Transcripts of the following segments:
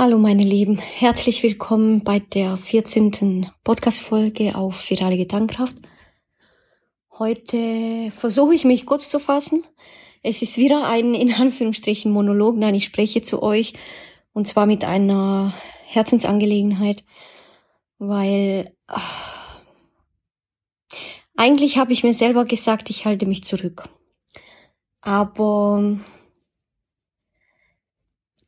Hallo meine Lieben, herzlich willkommen bei der 14. Podcast-Folge auf Virale Gedankenkraft. Heute versuche ich mich kurz zu fassen. Es ist wieder ein in Anführungsstrichen Monolog, nein, ich spreche zu euch und zwar mit einer Herzensangelegenheit, weil ach, eigentlich habe ich mir selber gesagt, ich halte mich zurück. Aber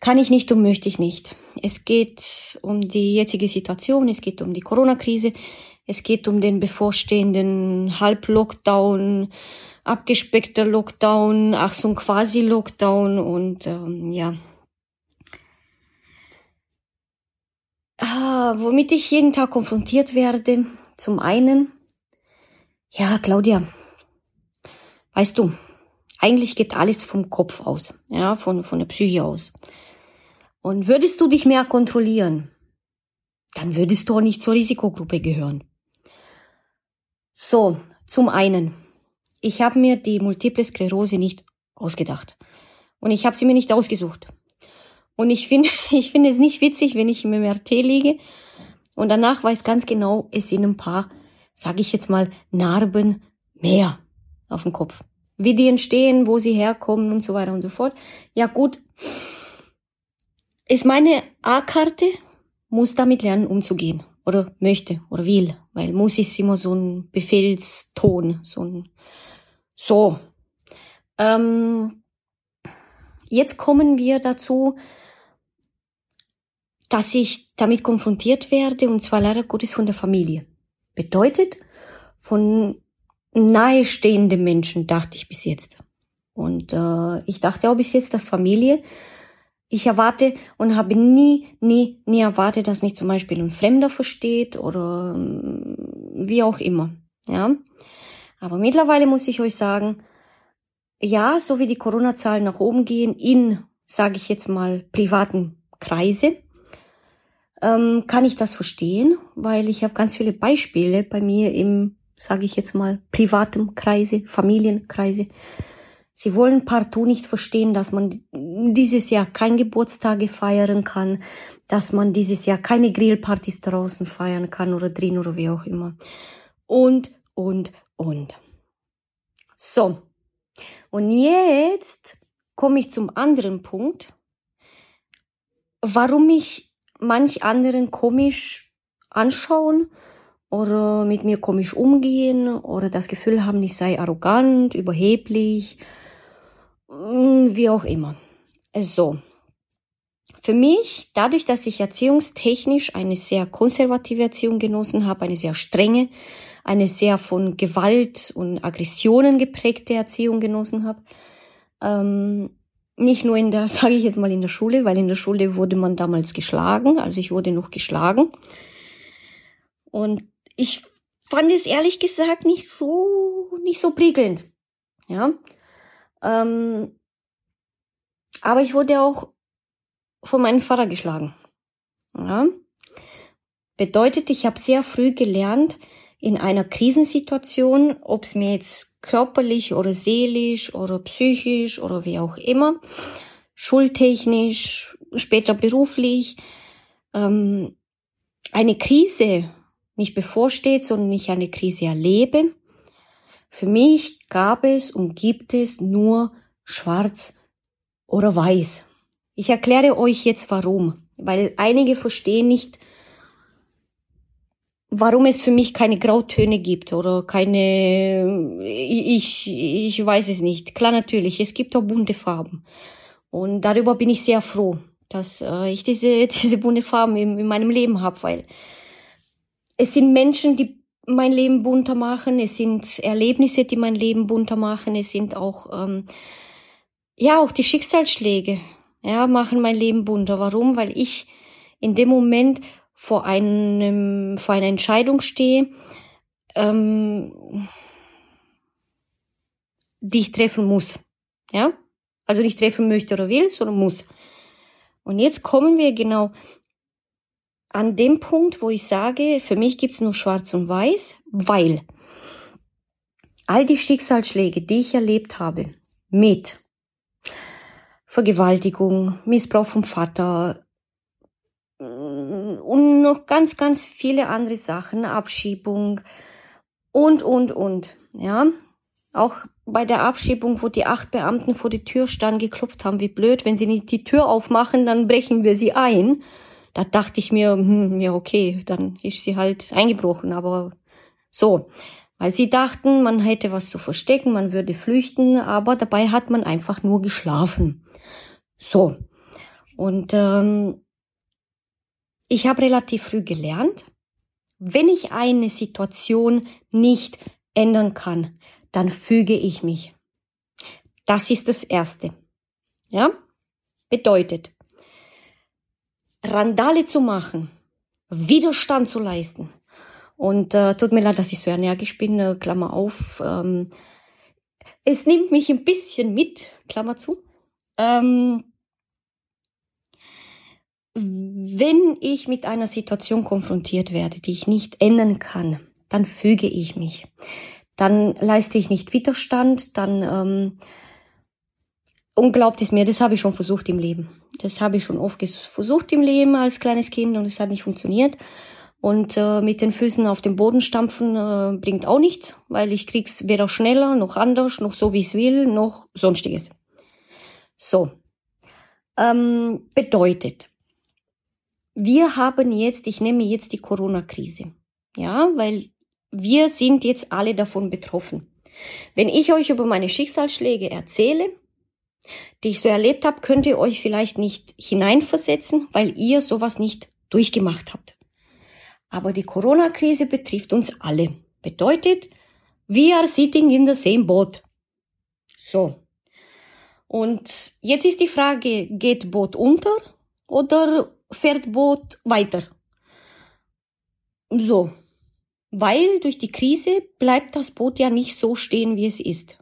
kann ich nicht und möchte ich nicht. Es geht um die jetzige Situation, es geht um die Corona-Krise, es geht um den bevorstehenden Halb-Lockdown, abgespeckter Lockdown, ach so ein Quasi-Lockdown und ähm, ja. Ah, womit ich jeden Tag konfrontiert werde, zum einen, ja, Claudia, weißt du, eigentlich geht alles vom Kopf aus, ja, von, von der Psyche aus. Und würdest du dich mehr kontrollieren, dann würdest du auch nicht zur Risikogruppe gehören. So, zum einen, ich habe mir die Multiple Sklerose nicht ausgedacht. Und ich habe sie mir nicht ausgesucht. Und ich finde ich finde es nicht witzig, wenn ich im MRT liege und danach weiß ganz genau, es sind ein paar, sage ich jetzt mal, Narben mehr auf dem Kopf. Wie die entstehen, wo sie herkommen und so weiter und so fort. Ja gut, ist meine A-Karte, muss damit lernen umzugehen oder möchte oder will, weil muss ist immer so ein Befehlston, so ein so. Ähm, jetzt kommen wir dazu, dass ich damit konfrontiert werde und zwar leider Gottes von der Familie. Bedeutet von nahestehenden Menschen, dachte ich bis jetzt. Und äh, ich dachte auch bis jetzt, dass Familie ich erwarte und habe nie, nie, nie erwartet, dass mich zum Beispiel ein Fremder versteht oder ähm, wie auch immer. Ja. Aber mittlerweile muss ich euch sagen, ja, so wie die Corona-Zahlen nach oben gehen in, sage ich jetzt mal, privaten Kreise, ähm, kann ich das verstehen, weil ich habe ganz viele Beispiele bei mir im, sage ich jetzt mal, privaten Kreise, Familienkreise, Sie wollen partout nicht verstehen, dass man dieses Jahr kein Geburtstage feiern kann, dass man dieses Jahr keine Grillpartys draußen feiern kann oder drin oder wie auch immer. Und, und, und. So. Und jetzt komme ich zum anderen Punkt, warum mich manch anderen komisch anschauen oder mit mir komisch umgehen oder das Gefühl haben, ich sei arrogant, überheblich wie auch immer. So. Für mich, dadurch, dass ich erziehungstechnisch eine sehr konservative Erziehung genossen habe, eine sehr strenge, eine sehr von Gewalt und Aggressionen geprägte Erziehung genossen habe, ähm, nicht nur in der, sage ich jetzt mal in der Schule, weil in der Schule wurde man damals geschlagen, also ich wurde noch geschlagen. Und ich fand es ehrlich gesagt nicht so, nicht so prickelnd. Ja, ähm, aber ich wurde auch von meinem Vater geschlagen. Ja? Bedeutet, ich habe sehr früh gelernt, in einer Krisensituation, ob es mir jetzt körperlich oder seelisch oder psychisch oder wie auch immer, schultechnisch, später beruflich, ähm, eine Krise nicht bevorsteht, sondern ich eine Krise erlebe, für mich gab es und gibt es nur schwarz oder weiß. Ich erkläre euch jetzt warum, weil einige verstehen nicht, warum es für mich keine Grautöne gibt oder keine, ich, ich weiß es nicht. Klar, natürlich, es gibt auch bunte Farben. Und darüber bin ich sehr froh, dass äh, ich diese, diese bunte Farben in, in meinem Leben habe, weil es sind Menschen, die mein Leben bunter machen, es sind Erlebnisse, die mein Leben bunter machen, es sind auch, ähm, ja, auch die Schicksalsschläge, ja, machen mein Leben bunter. Warum? Weil ich in dem Moment vor einem, vor einer Entscheidung stehe, ähm, die ich treffen muss, ja, also nicht treffen möchte oder will, sondern muss. Und jetzt kommen wir genau an dem Punkt, wo ich sage, für mich gibt's nur Schwarz und Weiß, weil all die Schicksalsschläge, die ich erlebt habe, mit Vergewaltigung, Missbrauch vom Vater, und noch ganz, ganz viele andere Sachen, Abschiebung und, und, und, ja. Auch bei der Abschiebung, wo die acht Beamten vor die Tür standen, geklopft haben, wie blöd, wenn sie nicht die Tür aufmachen, dann brechen wir sie ein. Da dachte ich mir, hm, ja okay, dann ist sie halt eingebrochen, aber so. Weil sie dachten, man hätte was zu verstecken, man würde flüchten, aber dabei hat man einfach nur geschlafen. So. Und ähm, ich habe relativ früh gelernt, wenn ich eine Situation nicht ändern kann, dann füge ich mich. Das ist das Erste. Ja? Bedeutet, Randale zu machen, Widerstand zu leisten. Und äh, tut mir leid, dass ich so energisch bin, äh, Klammer auf. Ähm, es nimmt mich ein bisschen mit, Klammer zu. Ähm, wenn ich mit einer Situation konfrontiert werde, die ich nicht ändern kann, dann füge ich mich. Dann leiste ich nicht Widerstand, dann ähm, und glaubt es mir, das habe ich schon versucht im Leben. Das habe ich schon oft versucht im Leben als kleines Kind und es hat nicht funktioniert. Und äh, mit den Füßen auf dem Boden stampfen äh, bringt auch nichts, weil ich krieg's weder schneller, noch anders, noch so wie es will, noch sonstiges. So. Ähm, bedeutet, wir haben jetzt, ich nehme jetzt die Corona-Krise. Ja, weil wir sind jetzt alle davon betroffen. Wenn ich euch über meine Schicksalsschläge erzähle, die ich so erlebt habe, könnt ihr euch vielleicht nicht hineinversetzen, weil ihr sowas nicht durchgemacht habt. Aber die Corona-Krise betrifft uns alle. Bedeutet, we are sitting in the same boat. So. Und jetzt ist die Frage, geht Boot unter oder fährt Boot weiter? So. Weil durch die Krise bleibt das Boot ja nicht so stehen, wie es ist.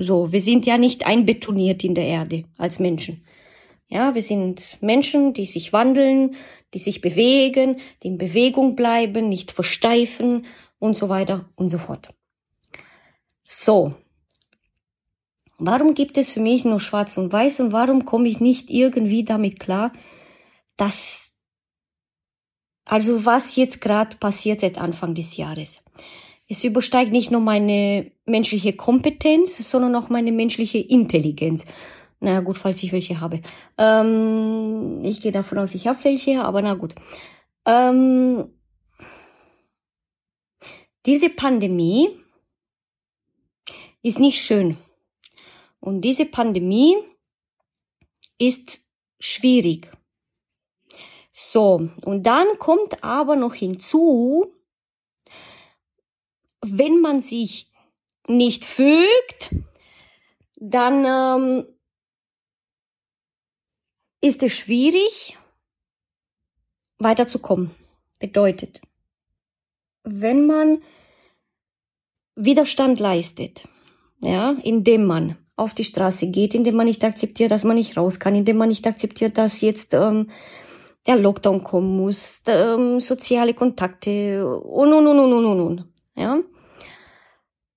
So, wir sind ja nicht einbetoniert in der Erde als Menschen. Ja, wir sind Menschen, die sich wandeln, die sich bewegen, die in Bewegung bleiben, nicht versteifen und so weiter und so fort. So. Warum gibt es für mich nur schwarz und weiß und warum komme ich nicht irgendwie damit klar, dass also was jetzt gerade passiert seit Anfang des Jahres? Es übersteigt nicht nur meine menschliche Kompetenz, sondern auch meine menschliche Intelligenz. Na gut, falls ich welche habe. Ähm, ich gehe davon aus, ich habe welche, aber na gut. Ähm, diese Pandemie ist nicht schön. Und diese Pandemie ist schwierig. So, und dann kommt aber noch hinzu, wenn man sich nicht fügt, dann ähm, ist es schwierig, weiterzukommen. Bedeutet, wenn man Widerstand leistet, ja, indem man auf die Straße geht, indem man nicht akzeptiert, dass man nicht raus kann, indem man nicht akzeptiert, dass jetzt ähm, der Lockdown kommen muss, ähm, soziale Kontakte und und und und und und, ja,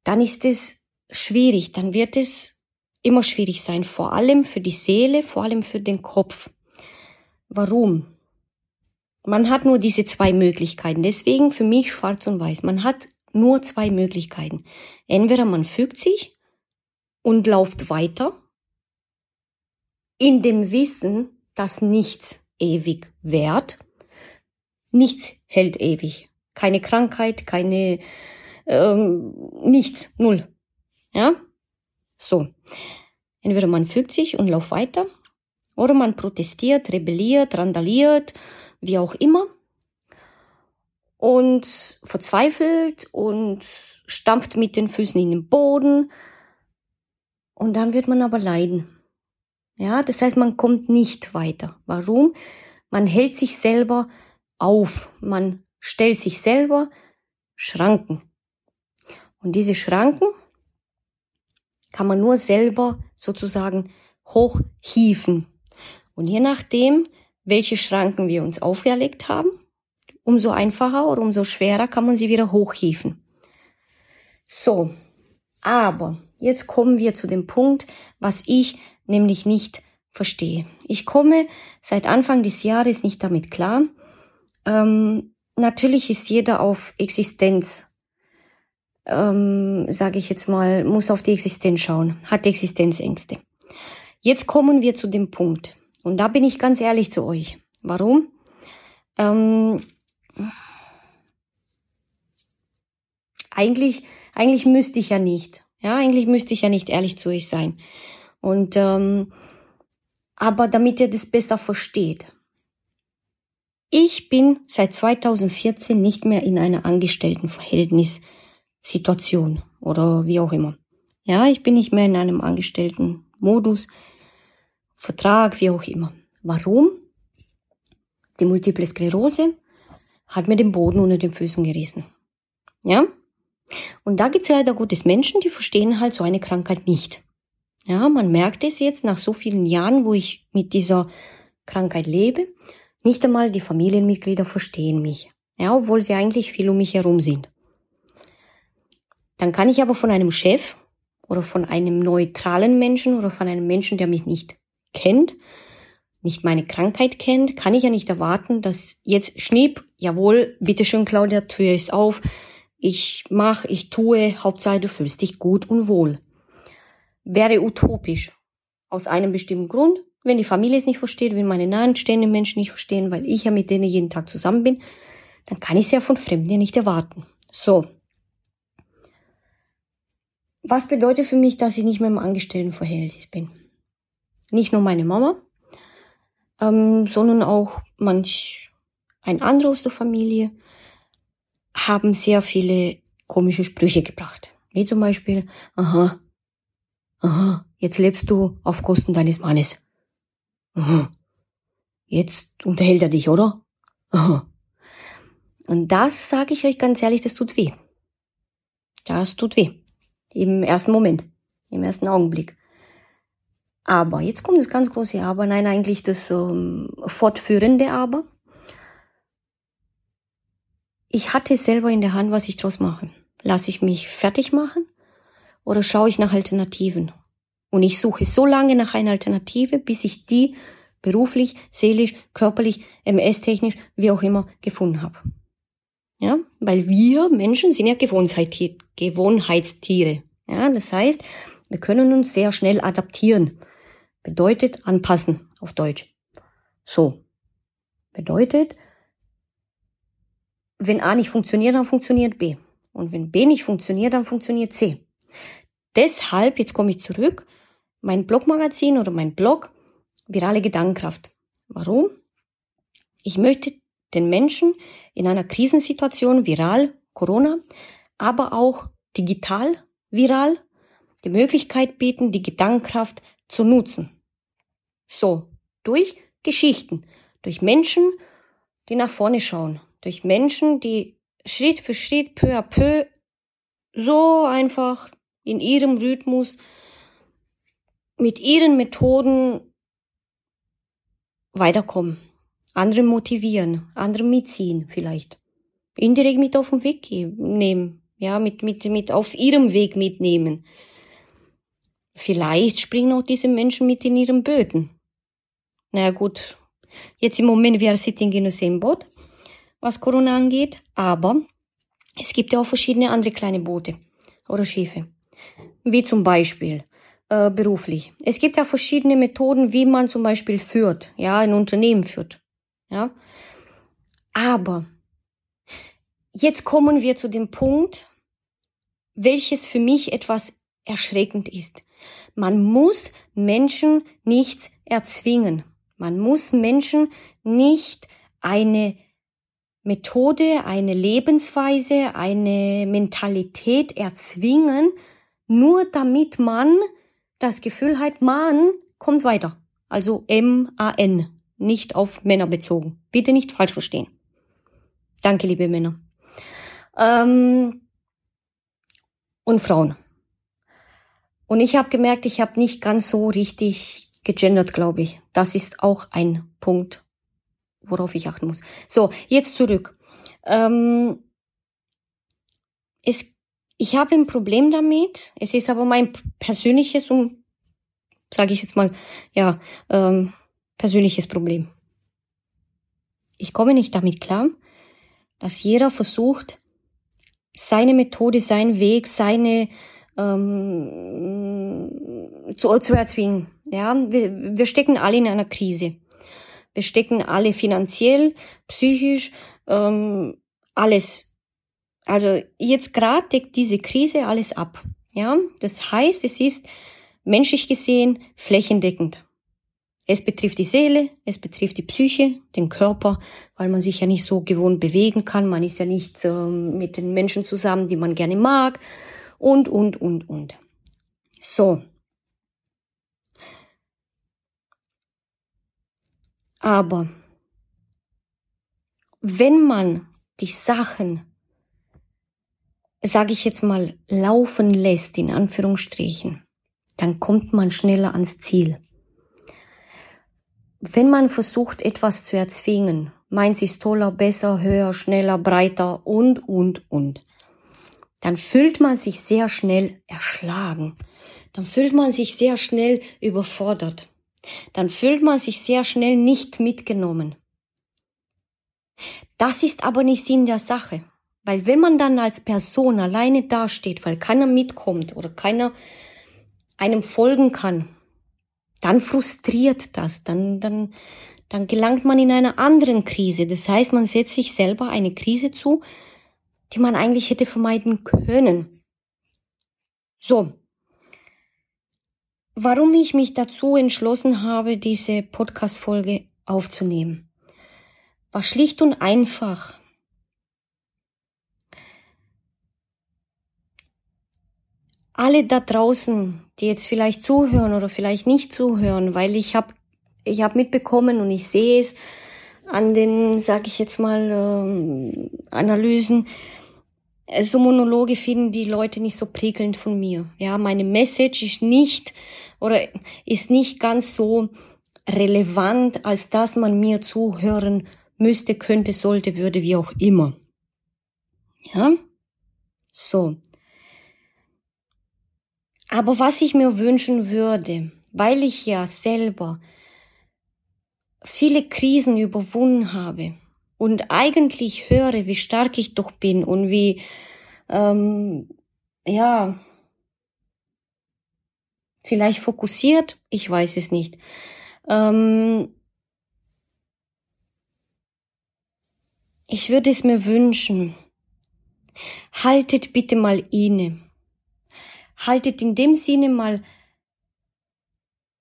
dann ist es schwierig, dann wird es immer schwierig sein, vor allem für die Seele, vor allem für den Kopf. Warum? Man hat nur diese zwei Möglichkeiten. Deswegen für mich schwarz und weiß. Man hat nur zwei Möglichkeiten. Entweder man fügt sich und läuft weiter in dem Wissen, dass nichts ewig währt. Nichts hält ewig. Keine Krankheit, keine ähm, nichts, null. Ja? So. Entweder man fügt sich und läuft weiter, oder man protestiert, rebelliert, randaliert, wie auch immer, und verzweifelt und stampft mit den Füßen in den Boden, und dann wird man aber leiden. Ja, das heißt, man kommt nicht weiter. Warum? Man hält sich selber auf. Man stellt sich selber Schranken. Und diese Schranken kann man nur selber sozusagen hochhieven. Und je nachdem, welche Schranken wir uns auferlegt haben, umso einfacher oder umso schwerer kann man sie wieder hochhieven. So, aber jetzt kommen wir zu dem Punkt, was ich nämlich nicht verstehe. Ich komme seit Anfang des Jahres nicht damit klar, Ähm, natürlich ist jeder auf Existenz, ähm, sage ich jetzt mal, muss auf die Existenz schauen, hat Existenzängste. Jetzt kommen wir zu dem Punkt. Und da bin ich ganz ehrlich zu euch. Warum? Ähm, eigentlich, eigentlich müsste ich ja nicht. Ja, eigentlich müsste ich ja nicht ehrlich zu euch sein. Und ähm, aber damit ihr das besser versteht. Ich bin seit 2014 nicht mehr in einer Angestelltenverhältnissituation oder wie auch immer. Ja, ich bin nicht mehr in einem Angestelltenmodus, Vertrag, wie auch immer. Warum? Die Multiple Sklerose hat mir den Boden unter den Füßen gerissen. Ja? Und da gibt's leider Gottes Menschen, die verstehen halt so eine Krankheit nicht. Ja, man merkt es jetzt nach so vielen Jahren, wo ich mit dieser Krankheit lebe. Nicht einmal die Familienmitglieder verstehen mich. Ja, obwohl sie eigentlich viel um mich herum sind. Dann kann ich aber von einem Chef oder von einem neutralen Menschen oder von einem Menschen, der mich nicht kennt, nicht meine Krankheit kennt, kann ich ja nicht erwarten, dass jetzt schnipp, jawohl, bitteschön Claudia, Tür ist auf, ich mach, ich tue, Hauptsache du fühlst dich gut und wohl. Wäre utopisch. Aus einem bestimmten Grund, wenn die Familie es nicht versteht, wenn meine nahestehenden Menschen nicht verstehen, weil ich ja mit denen jeden Tag zusammen bin, dann kann ich es ja von Fremden nicht erwarten. So. Was bedeutet für mich, dass ich nicht mehr im Angestelltenverhältnis bin? Nicht nur meine Mama, ähm, sondern auch manch ein anderer aus der Familie haben sehr viele komische Sprüche gebracht. Wie zum Beispiel, aha, aha, jetzt lebst du auf Kosten deines Mannes. Aha, jetzt unterhält er dich, oder? Aha. Und das sage ich euch ganz ehrlich, das tut weh. Das tut weh. Im ersten Moment, im ersten Augenblick. Aber, jetzt kommt das ganz große Aber, nein, eigentlich das ähm, fortführende Aber. Ich hatte selber in der Hand, was ich draus mache. Lasse ich mich fertig machen oder schaue ich nach Alternativen? Und ich suche so lange nach einer Alternative, bis ich die beruflich, seelisch, körperlich, MS-technisch, wie auch immer gefunden habe. Ja, weil wir Menschen sind ja Gewohnheitstiere. Ja, das heißt, wir können uns sehr schnell adaptieren. Bedeutet anpassen auf Deutsch. So. Bedeutet, wenn A nicht funktioniert, dann funktioniert B. Und wenn B nicht funktioniert, dann funktioniert C. Deshalb, jetzt komme ich zurück, mein Blogmagazin oder mein Blog, virale Gedankenkraft. Warum? Ich möchte den Menschen in einer Krisensituation viral, Corona, aber auch digital, viral, die Möglichkeit bieten, die Gedankenkraft zu nutzen. So, durch Geschichten, durch Menschen, die nach vorne schauen, durch Menschen, die Schritt für Schritt, peu à peu, so einfach in ihrem Rhythmus, mit ihren Methoden weiterkommen, andere motivieren, andere mitziehen vielleicht, indirekt mit auf den Weg nehmen, ja, mit, mit, mit auf ihrem Weg mitnehmen. Vielleicht springen auch diese Menschen mit in ihren Böden. Naja gut, jetzt im Moment wir sitting in the same was Corona angeht, aber es gibt ja auch verschiedene andere kleine Boote oder Schiffe. Wie zum Beispiel äh, beruflich. Es gibt ja verschiedene Methoden, wie man zum Beispiel führt, ja, ein Unternehmen führt. Ja. Aber jetzt kommen wir zu dem Punkt, welches für mich etwas erschreckend ist. Man muss Menschen nichts erzwingen. Man muss Menschen nicht eine Methode, eine Lebensweise, eine Mentalität erzwingen, nur damit man das Gefühl hat, man kommt weiter. Also M-A-N, nicht auf Männer bezogen. Bitte nicht falsch verstehen. Danke, liebe Männer. Ähm, und Frauen. Und ich habe gemerkt, ich habe nicht ganz so richtig gegendert, glaube ich. Das ist auch ein Punkt, worauf ich achten muss. So, jetzt zurück. Ähm, es, ich habe ein Problem damit. Es ist aber mein persönliches und sage ich jetzt mal, ja, ähm, persönliches Problem. ich komme nicht damit klar, dass jeder versucht, seine Methode, seinen Weg, seine ähm, zu, zu erzwingen. Ja, wir, wir stecken alle in einer Krise. Wir stecken alle finanziell, psychisch, ähm, alles. Also jetzt gerade deckt diese Krise alles ab. Ja, das heißt, es ist menschlich gesehen flächendeckend. Es betrifft die Seele, es betrifft die Psyche, den Körper, weil man sich ja nicht so gewohnt bewegen kann. Man ist ja nicht ähm, mit den Menschen zusammen, die man gerne mag. Und, und, und, und. So. Aber wenn man die Sachen, sage ich jetzt mal, laufen lässt, in Anführungsstrichen, dann kommt man schneller ans Ziel. Wenn man versucht, etwas zu erzwingen, meint es toller, besser, höher, schneller, breiter und, und, und, dann fühlt man sich sehr schnell erschlagen. Dann fühlt man sich sehr schnell überfordert. Dann fühlt man sich sehr schnell nicht mitgenommen. Das ist aber nicht Sinn der Sache. Weil wenn man dann als Person alleine dasteht, weil keiner mitkommt oder keiner einem folgen kann, dann frustriert das, dann, dann, dann gelangt man in einer anderen Krise. Das heißt, man setzt sich selber eine Krise zu, die man eigentlich hätte vermeiden können. So. Warum ich mich dazu entschlossen habe, diese Podcast-Folge aufzunehmen, war schlicht und einfach, alle da draußen, die jetzt vielleicht zuhören oder vielleicht nicht zuhören, weil ich habe ich hab mitbekommen und ich sehe es an den, sag ich jetzt mal, ähm, Analysen, so Monologe finden die Leute nicht so prickelnd von mir. Ja, meine Message ist nicht oder ist nicht ganz so relevant, als dass man mir zuhören müsste, könnte, sollte, würde, wie auch immer. Ja? So. Aber was ich mir wünschen würde, weil ich ja selber viele Krisen überwunden habe und eigentlich höre, wie stark ich doch bin und wie, ähm, ja, vielleicht fokussiert, ich weiß es nicht. Ähm, ich würde es mir wünschen, haltet bitte mal inne haltet in dem Sinne mal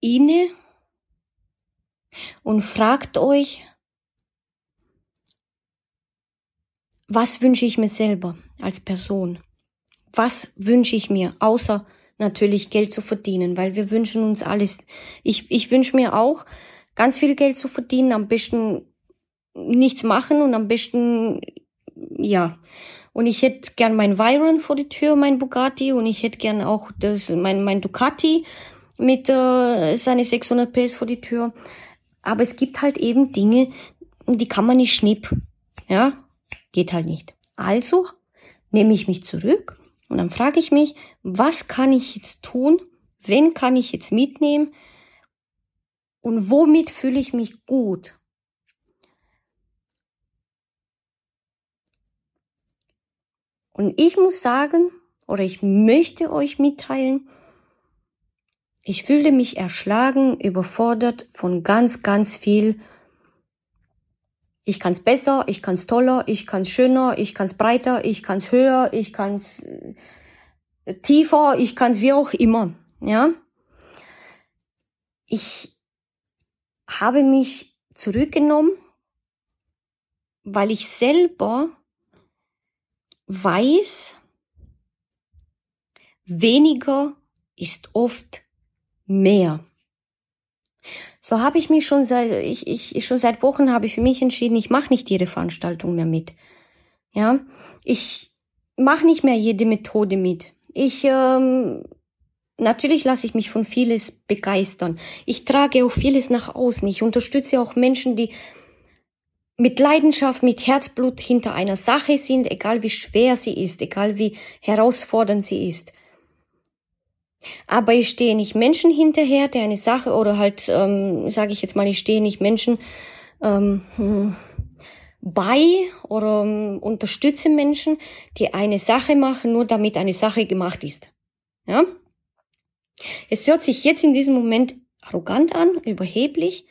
inne und fragt euch, was wünsche ich mir selber als Person? Was wünsche ich mir, außer natürlich Geld zu verdienen, weil wir wünschen uns alles. Ich, ich wünsche mir auch, ganz viel Geld zu verdienen, am besten nichts machen und am besten, ja, und ich hätte gern mein Viron vor die Tür, mein Bugatti. Und ich hätte gern auch das, mein, mein Ducati mit äh, seine 600 PS vor die Tür. Aber es gibt halt eben Dinge, die kann man nicht schnipp. Ja, geht halt nicht. Also nehme ich mich zurück und dann frage ich mich, was kann ich jetzt tun? Wen kann ich jetzt mitnehmen? Und womit fühle ich mich gut? Und ich muss sagen, oder ich möchte euch mitteilen, ich fühle mich erschlagen, überfordert von ganz, ganz viel. Ich kann's besser, ich kann's toller, ich kann's schöner, ich kann's breiter, ich kann's höher, ich kann's äh, tiefer, ich kann's wie auch immer, ja. Ich habe mich zurückgenommen, weil ich selber weiß, weniger ist oft mehr. So habe ich mich schon seit ich, ich schon seit Wochen habe ich für mich entschieden, ich mache nicht jede Veranstaltung mehr mit. Ja, ich mache nicht mehr jede Methode mit. Ich ähm, natürlich lasse ich mich von vieles begeistern. Ich trage auch vieles nach außen. Ich unterstütze auch Menschen, die mit Leidenschaft, mit Herzblut hinter einer Sache sind, egal wie schwer sie ist, egal wie herausfordernd sie ist. Aber ich stehe nicht Menschen hinterher, der eine Sache oder halt, ähm, sage ich jetzt mal, ich stehe nicht Menschen, ähm, hm, bei oder um, unterstütze Menschen, die eine Sache machen, nur damit eine Sache gemacht ist. Ja? Es hört sich jetzt in diesem Moment arrogant an, überheblich,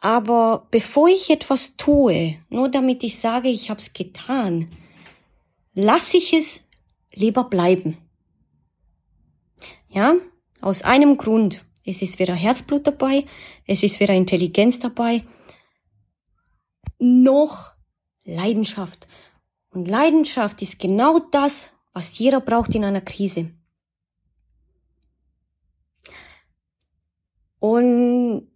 aber bevor ich etwas tue, nur damit ich sage, ich habe es getan, lasse ich es lieber bleiben. Ja, aus einem Grund. Es ist weder Herzblut dabei, es ist weder Intelligenz dabei, noch Leidenschaft. Und Leidenschaft ist genau das, was jeder braucht in einer Krise. Und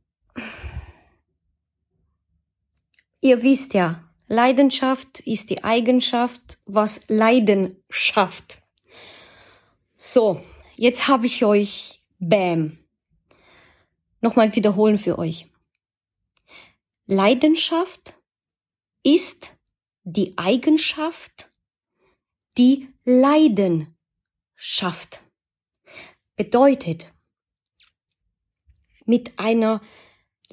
ihr wisst ja, Leidenschaft ist die Eigenschaft, was Leiden schafft. So, jetzt habe ich euch, bam, nochmal wiederholen für euch. Leidenschaft ist die Eigenschaft, die Leiden schafft. Bedeutet, mit einer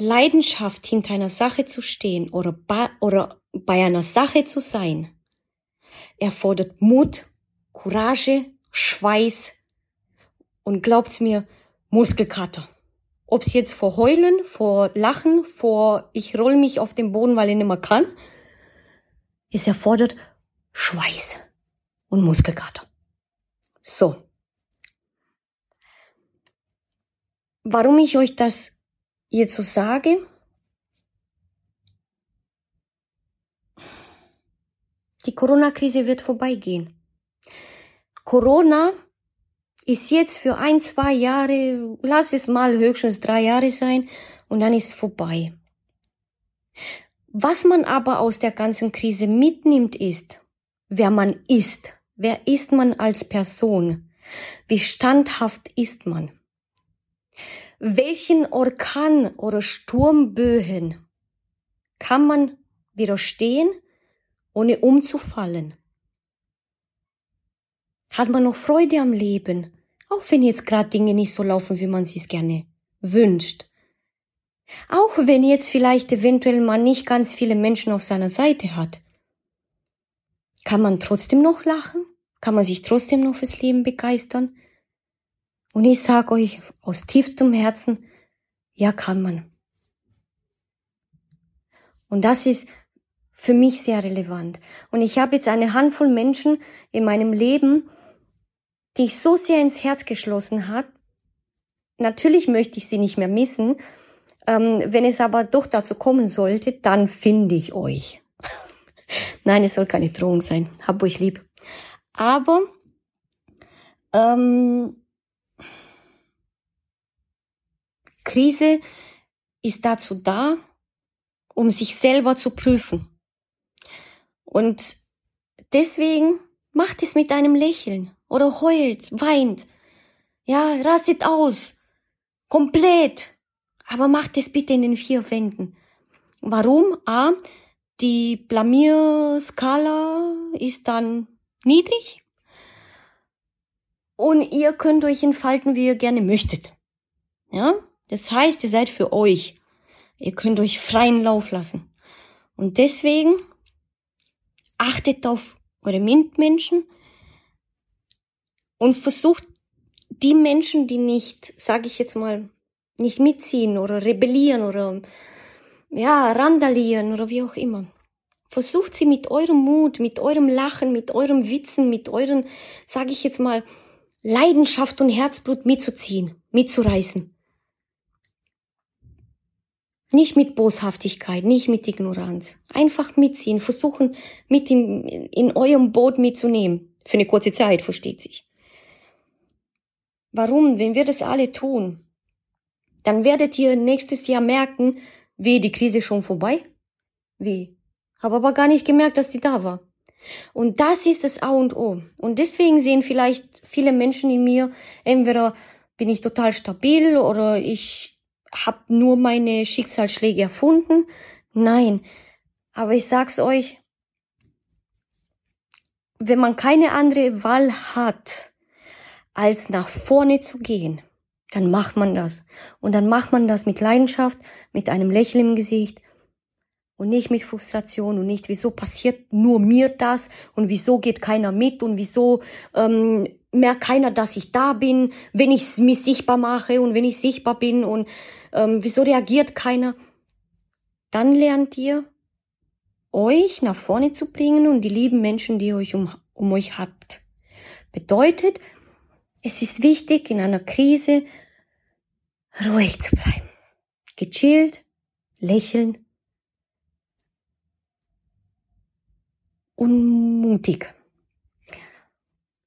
Leidenschaft hinter einer Sache zu stehen oder bei, oder bei einer Sache zu sein, erfordert Mut, Courage, Schweiß und glaubt's mir, Muskelkater. Ob's jetzt vor Heulen, vor Lachen, vor ich roll mich auf den Boden, weil ich nicht mehr kann, es erfordert Schweiß und Muskelkater. So. Warum ich euch das jetzt so sage? Die Corona-Krise wird vorbeigehen. Corona ist jetzt für ein, zwei Jahre, lass es mal höchstens drei Jahre sein, und dann ist vorbei. Was man aber aus der ganzen Krise mitnimmt, ist, wer man ist. Wer ist man als Person? Wie standhaft ist man? Welchen Orkan oder Sturmböen kann man widerstehen, ohne umzufallen? Hat man noch Freude am Leben, auch wenn jetzt gerade Dinge nicht so laufen, wie man sie es gerne wünscht? Auch wenn jetzt vielleicht eventuell man nicht ganz viele Menschen auf seiner Seite hat. Kann man trotzdem noch lachen? Kann man sich trotzdem noch fürs Leben begeistern? Und ich sage euch aus tiefstem Herzen, ja kann man. Und das ist für mich sehr relevant. Und ich habe jetzt eine Handvoll Menschen in meinem Leben, die ich so sehr ins Herz geschlossen hat. Natürlich möchte ich sie nicht mehr missen, ähm, wenn es aber doch dazu kommen sollte, dann finde ich euch. Nein, es soll keine Drohung sein. Hab euch lieb. Aber ähm, Krise ist dazu da, um sich selber zu prüfen. Und deswegen macht es mit einem Lächeln oder heult, weint. Ja, rastet aus. Komplett. Aber macht es bitte in den vier Wänden. Warum? A, die Blamierskala ist dann niedrig und ihr könnt euch entfalten, wie ihr gerne möchtet. Ja? Das heißt, ihr seid für euch. Ihr könnt euch freien Lauf lassen. Und deswegen achtet auf eure Mitmenschen und versucht die Menschen, die nicht, sage ich jetzt mal, nicht mitziehen oder rebellieren oder ja, randalieren oder wie auch immer. Versucht sie mit eurem Mut, mit eurem Lachen, mit eurem Witzen, mit euren, sage ich jetzt mal, Leidenschaft und Herzblut mitzuziehen, mitzureißen. Nicht mit Boshaftigkeit, nicht mit Ignoranz. Einfach mitziehen, versuchen, mit in, in eurem Boot mitzunehmen. Für eine kurze Zeit, versteht sich. Warum? Wenn wir das alle tun, dann werdet ihr nächstes Jahr merken, wie die Krise schon vorbei. Wie? Habe aber gar nicht gemerkt, dass die da war. Und das ist das A und O. Und deswegen sehen vielleicht viele Menschen in mir, entweder bin ich total stabil oder ich habe nur meine Schicksalsschläge erfunden. Nein, aber ich sag's euch, wenn man keine andere Wahl hat, als nach vorne zu gehen, dann macht man das. Und dann macht man das mit Leidenschaft, mit einem Lächeln im Gesicht und nicht mit Frustration und nicht, wieso passiert nur mir das und wieso geht keiner mit und wieso ähm, merkt keiner, dass ich da bin, wenn ich mich sichtbar mache und wenn ich sichtbar bin und ähm, wieso reagiert keiner. Dann lernt ihr euch nach vorne zu bringen und die lieben Menschen, die euch um, um euch habt. Bedeutet, es ist wichtig, in einer Krise ruhig zu bleiben. Gechillt, lächeln und mutig.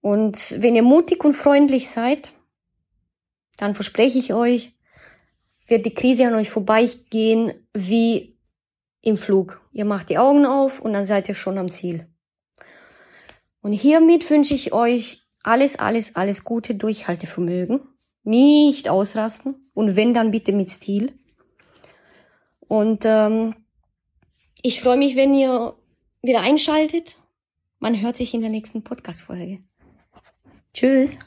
Und wenn ihr mutig und freundlich seid, dann verspreche ich euch, wird die Krise an euch vorbeigehen wie im Flug. Ihr macht die Augen auf und dann seid ihr schon am Ziel. Und hiermit wünsche ich euch alles, alles, alles Gute Durchhaltevermögen. Nicht ausrasten und wenn, dann bitte mit Stil. Und ähm, ich freue mich, wenn ihr wieder einschaltet. Man hört sich in der nächsten Podcast-Folge. Tschüss.